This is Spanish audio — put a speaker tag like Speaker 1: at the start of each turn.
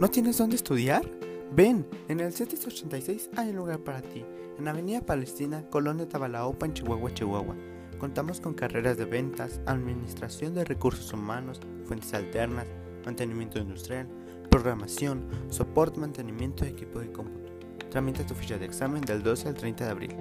Speaker 1: ¿No tienes dónde estudiar? Ven, en el 786 hay un lugar para ti. En Avenida Palestina, Colonia Tabalaopa, en Chihuahua, Chihuahua. Contamos con carreras de ventas, administración de recursos humanos, fuentes alternas, mantenimiento industrial, programación, soporte, mantenimiento de equipo de cómputo. Tramita tu ficha de examen del 12 al 30 de abril.